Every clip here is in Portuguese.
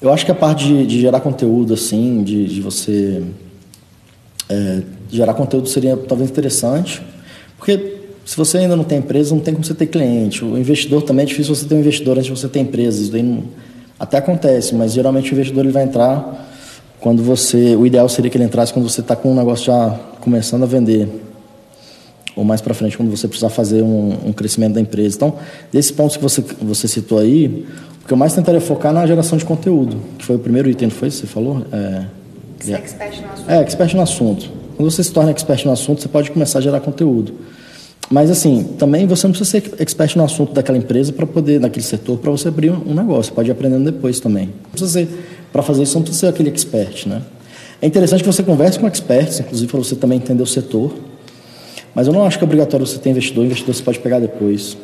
Eu acho que a parte de, de gerar conteúdo, assim, de, de você é, gerar conteúdo seria talvez interessante, porque se você ainda não tem empresa, não tem como você ter cliente. O investidor também é difícil você ter um investidor antes de você ter empresa. Isso daí não, até acontece, mas geralmente o investidor ele vai entrar quando você. O ideal seria que ele entrasse quando você está com um negócio já começando a vender. Ou mais para frente, quando você precisar fazer um, um, crescimento da empresa. Então, desses pontos que você, você citou aí, que eu mais tentaria focar é na geração de conteúdo, que foi o primeiro item, não foi? Você falou? É, Ser expert no assunto. É, expert no assunto. Quando você se torna expert no assunto, você pode começar a gerar conteúdo. Mas assim, também você não precisa ser expert no assunto daquela empresa para poder, daquele setor, para você abrir um negócio. Você pode ir aprendendo depois também. Para fazer isso, não precisa ser aquele expert, né? É interessante que você converse com experts, inclusive para você também entender o setor. Mas eu não acho que é obrigatório você ter investidor. Investidor você pode pegar depois.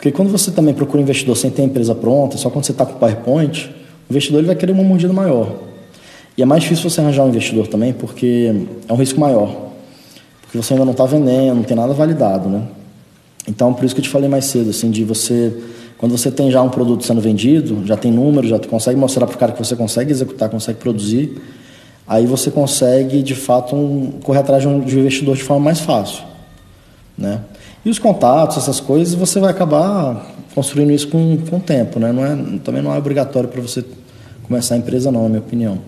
Porque quando você também procura investidor sem ter a empresa pronta, só quando você está com o PowerPoint, o investidor ele vai querer uma mordida maior. E é mais difícil você arranjar um investidor também, porque é um risco maior. Porque você ainda não está vendendo, não tem nada validado, né? Então, por isso que eu te falei mais cedo, assim, de você... Quando você tem já um produto sendo vendido, já tem número, já consegue mostrar para o cara que você consegue executar, consegue produzir, aí você consegue, de fato, um, correr atrás de um, de um investidor de forma mais fácil, né? E os contatos, essas coisas, você vai acabar construindo isso com, com o tempo, né? Não é, também não é obrigatório para você começar a empresa, não, na minha opinião.